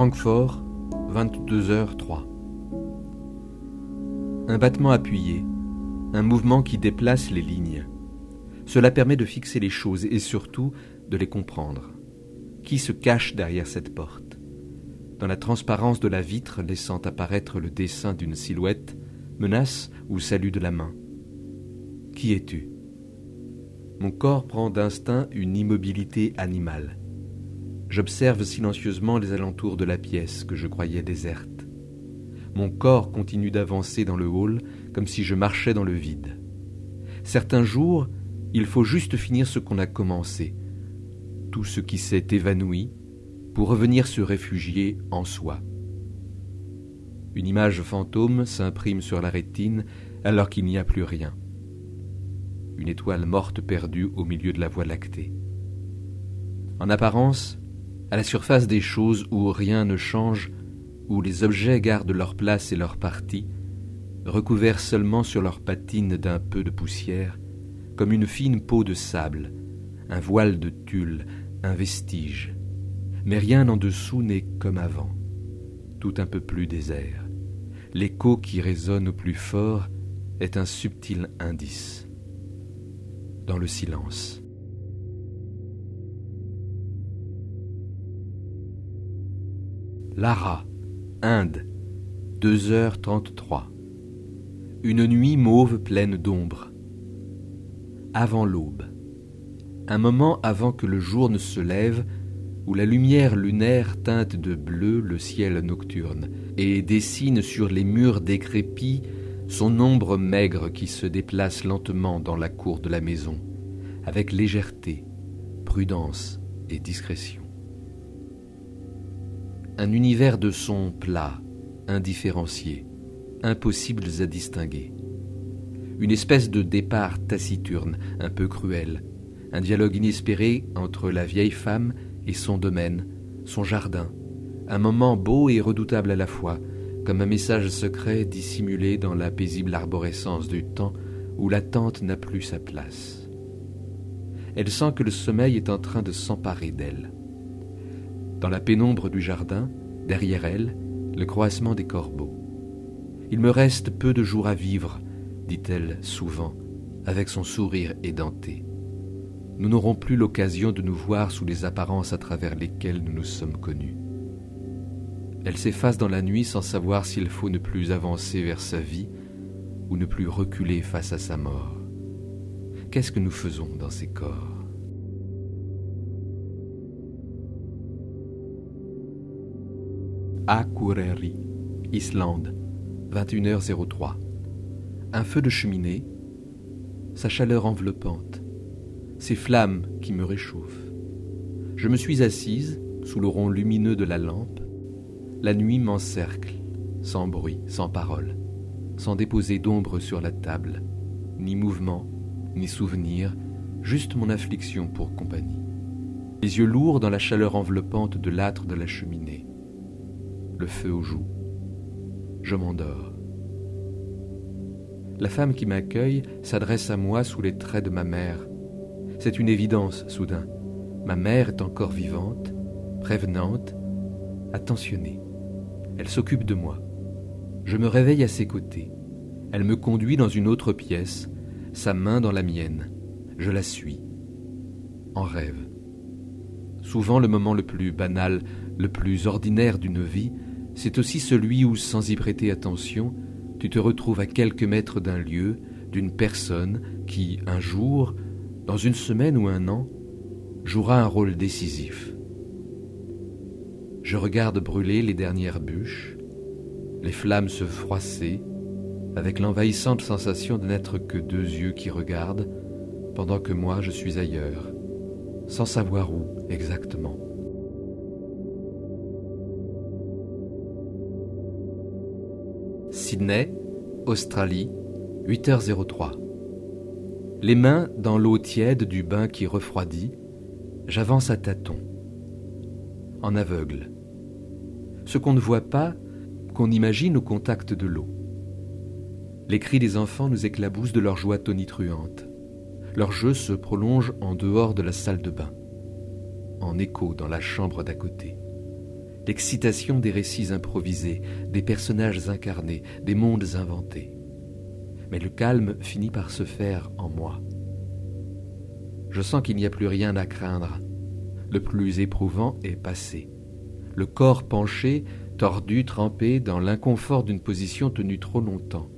Francfort, 22h03. Un battement appuyé, un mouvement qui déplace les lignes. Cela permet de fixer les choses et surtout de les comprendre. Qui se cache derrière cette porte? Dans la transparence de la vitre laissant apparaître le dessin d'une silhouette, menace ou salut de la main. Qui es-tu? Mon corps prend d'instinct une immobilité animale. J'observe silencieusement les alentours de la pièce que je croyais déserte. Mon corps continue d'avancer dans le hall comme si je marchais dans le vide. Certains jours, il faut juste finir ce qu'on a commencé, tout ce qui s'est évanoui, pour revenir se réfugier en soi. Une image fantôme s'imprime sur la rétine alors qu'il n'y a plus rien. Une étoile morte perdue au milieu de la voie lactée. En apparence, à la surface des choses où rien ne change, où les objets gardent leur place et leur partie, recouverts seulement sur leurs patines d'un peu de poussière, comme une fine peau de sable, un voile de tulle, un vestige. Mais rien en dessous n'est comme avant, tout un peu plus désert. L'écho qui résonne au plus fort est un subtil indice. Dans le silence. Lara, Inde, 2h33. Une nuit mauve pleine d'ombre. Avant l'aube. Un moment avant que le jour ne se lève, où la lumière lunaire teinte de bleu le ciel nocturne et dessine sur les murs décrépits son ombre maigre qui se déplace lentement dans la cour de la maison, avec légèreté, prudence et discrétion un univers de sons plats, indifférenciés, impossibles à distinguer. Une espèce de départ taciturne, un peu cruel, un dialogue inespéré entre la vieille femme et son domaine, son jardin, un moment beau et redoutable à la fois, comme un message secret dissimulé dans la paisible arborescence du temps où l'attente n'a plus sa place. Elle sent que le sommeil est en train de s'emparer d'elle. Dans la pénombre du jardin, derrière elle, le croassement des corbeaux. Il me reste peu de jours à vivre, dit-elle souvent, avec son sourire édenté. Nous n'aurons plus l'occasion de nous voir sous les apparences à travers lesquelles nous nous sommes connus. Elle s'efface dans la nuit sans savoir s'il faut ne plus avancer vers sa vie ou ne plus reculer face à sa mort. Qu'est-ce que nous faisons dans ces corps? Akureyri, Islande, 21h03. Un feu de cheminée, sa chaleur enveloppante, ses flammes qui me réchauffent. Je me suis assise sous le rond lumineux de la lampe. La nuit m'encercle, sans bruit, sans parole, sans déposer d'ombre sur la table, ni mouvement, ni souvenir, juste mon affliction pour compagnie. Les yeux lourds dans la chaleur enveloppante de l'âtre de la cheminée le feu aux joues. Je m'endors. La femme qui m'accueille s'adresse à moi sous les traits de ma mère. C'est une évidence, soudain. Ma mère est encore vivante, prévenante, attentionnée. Elle s'occupe de moi. Je me réveille à ses côtés. Elle me conduit dans une autre pièce, sa main dans la mienne. Je la suis. En rêve. Souvent le moment le plus banal, le plus ordinaire d'une vie, c'est aussi celui où, sans y prêter attention, tu te retrouves à quelques mètres d'un lieu, d'une personne qui, un jour, dans une semaine ou un an, jouera un rôle décisif. Je regarde brûler les dernières bûches, les flammes se froisser, avec l'envahissante sensation de n'être que deux yeux qui regardent, pendant que moi je suis ailleurs, sans savoir où exactement. Sydney, Australie, 8h03. Les mains dans l'eau tiède du bain qui refroidit, j'avance à tâtons, en aveugle. Ce qu'on ne voit pas, qu'on imagine au contact de l'eau. Les cris des enfants nous éclaboussent de leur joie tonitruante. Leur jeu se prolonge en dehors de la salle de bain, en écho dans la chambre d'à côté. L'excitation des récits improvisés, des personnages incarnés, des mondes inventés mais le calme finit par se faire en moi. Je sens qu'il n'y a plus rien à craindre. Le plus éprouvant est passé. Le corps penché, tordu, trempé dans l'inconfort d'une position tenue trop longtemps.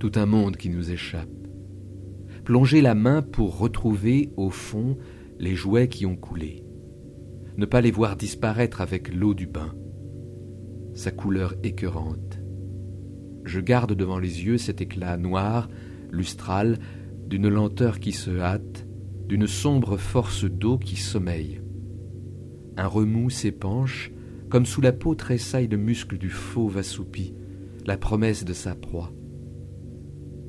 Tout un monde qui nous échappe. Plonger la main pour retrouver, au fond, les jouets qui ont coulé. Ne pas les voir disparaître avec l'eau du bain. Sa couleur écœurante je garde devant les yeux cet éclat noir, lustral, d'une lenteur qui se hâte, d'une sombre force d'eau qui sommeille. Un remous s'épanche, comme sous la peau tressaille le muscle du fauve assoupi, la promesse de sa proie.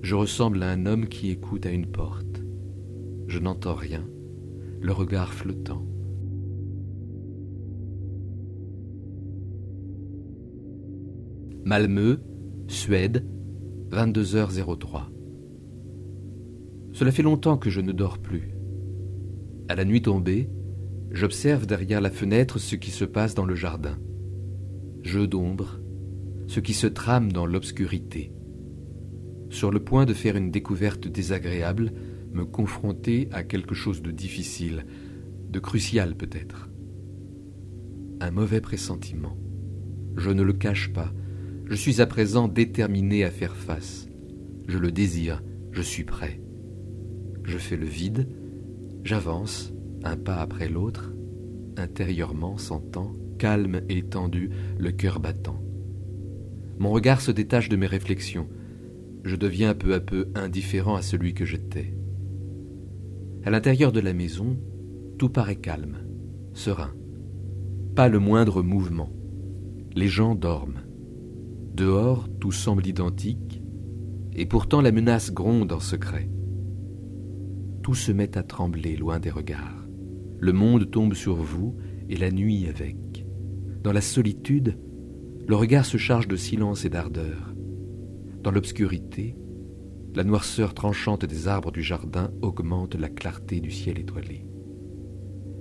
Je ressemble à un homme qui écoute à une porte. Je n'entends rien, le regard flottant. Malmeux, Suède, 22h03. Cela fait longtemps que je ne dors plus. À la nuit tombée, j'observe derrière la fenêtre ce qui se passe dans le jardin. Jeu d'ombre, ce qui se trame dans l'obscurité. Sur le point de faire une découverte désagréable, me confronter à quelque chose de difficile, de crucial peut-être. Un mauvais pressentiment. Je ne le cache pas, je suis à présent déterminé à faire face. Je le désire, je suis prêt. Je fais le vide, j'avance, un pas après l'autre, intérieurement sentant, calme et tendu, le cœur battant. Mon regard se détache de mes réflexions. Je deviens peu à peu indifférent à celui que j'étais. À l'intérieur de la maison, tout paraît calme, serein. Pas le moindre mouvement. Les gens dorment. Dehors, tout semble identique, et pourtant la menace gronde en secret. Tout se met à trembler loin des regards. Le monde tombe sur vous et la nuit avec. Dans la solitude, le regard se charge de silence et d'ardeur. Dans l'obscurité, la noirceur tranchante des arbres du jardin augmente la clarté du ciel étoilé.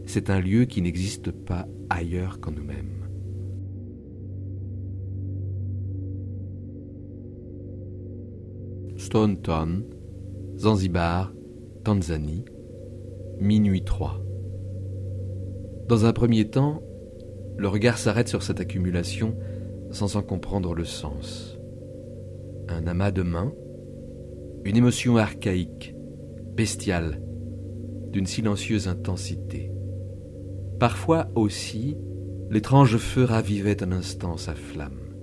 C'est un lieu qui n'existe pas ailleurs qu'en nous-mêmes. Zanzibar, Tanzanie, minuit 3. Dans un premier temps, le regard s'arrête sur cette accumulation sans en comprendre le sens. Un amas de mains, une émotion archaïque, bestiale, d'une silencieuse intensité. Parfois aussi, l'étrange feu ravivait un instant sa flamme.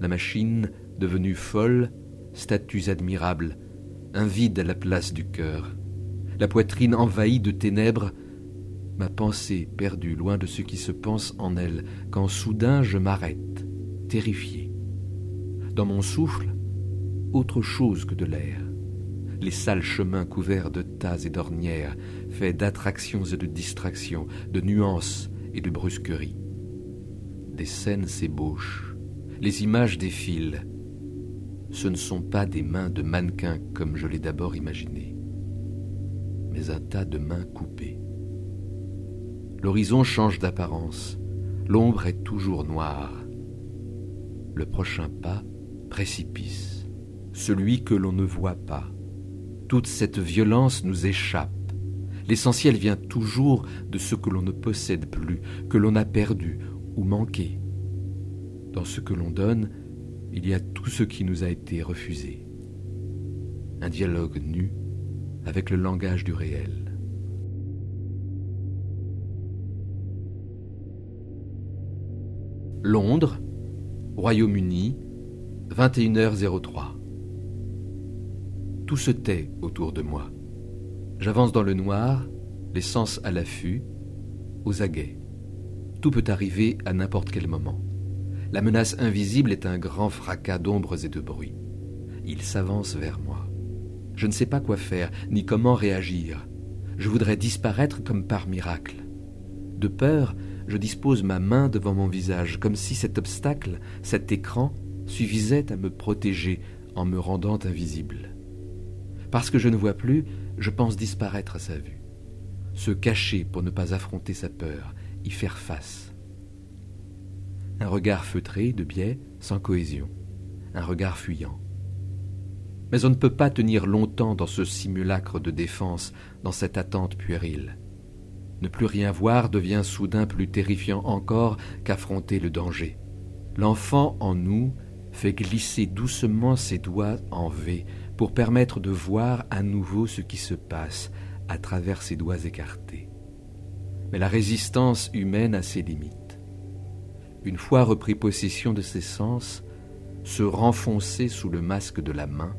La machine, devenue folle, statues admirables, un vide à la place du cœur, la poitrine envahie de ténèbres, ma pensée perdue loin de ce qui se pense en elle, quand soudain je m'arrête, terrifié. Dans mon souffle, autre chose que de l'air. Les sales chemins couverts de tas et d'ornières, faits d'attractions et de distractions, de nuances et de brusqueries. Des scènes s'ébauchent, les images défilent, ce ne sont pas des mains de mannequin comme je l'ai d'abord imaginé, mais un tas de mains coupées. L'horizon change d'apparence, l'ombre est toujours noire. Le prochain pas, précipice, celui que l'on ne voit pas. Toute cette violence nous échappe. L'essentiel vient toujours de ce que l'on ne possède plus, que l'on a perdu ou manqué. Dans ce que l'on donne, il y a tout ce qui nous a été refusé. Un dialogue nu avec le langage du réel. Londres, Royaume-Uni, 21h03. Tout se tait autour de moi. J'avance dans le noir, les sens à l'affût, aux aguets. Tout peut arriver à n'importe quel moment. La menace invisible est un grand fracas d'ombres et de bruits. Il s'avance vers moi. Je ne sais pas quoi faire, ni comment réagir. Je voudrais disparaître comme par miracle. De peur, je dispose ma main devant mon visage, comme si cet obstacle, cet écran, suffisait à me protéger en me rendant invisible. Parce que je ne vois plus, je pense disparaître à sa vue. Se cacher pour ne pas affronter sa peur, y faire face. Un regard feutré, de biais, sans cohésion. Un regard fuyant. Mais on ne peut pas tenir longtemps dans ce simulacre de défense, dans cette attente puérile. Ne plus rien voir devient soudain plus terrifiant encore qu'affronter le danger. L'enfant en nous fait glisser doucement ses doigts en V pour permettre de voir à nouveau ce qui se passe à travers ses doigts écartés. Mais la résistance humaine a ses limites. Une fois repris possession de ses sens, se renfoncer sous le masque de la main,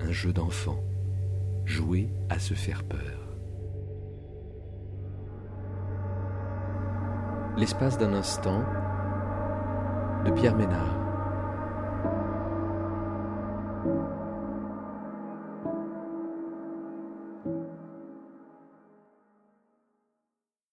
un jeu d'enfant, jouer à se faire peur. L'espace d'un instant de Pierre Ménard.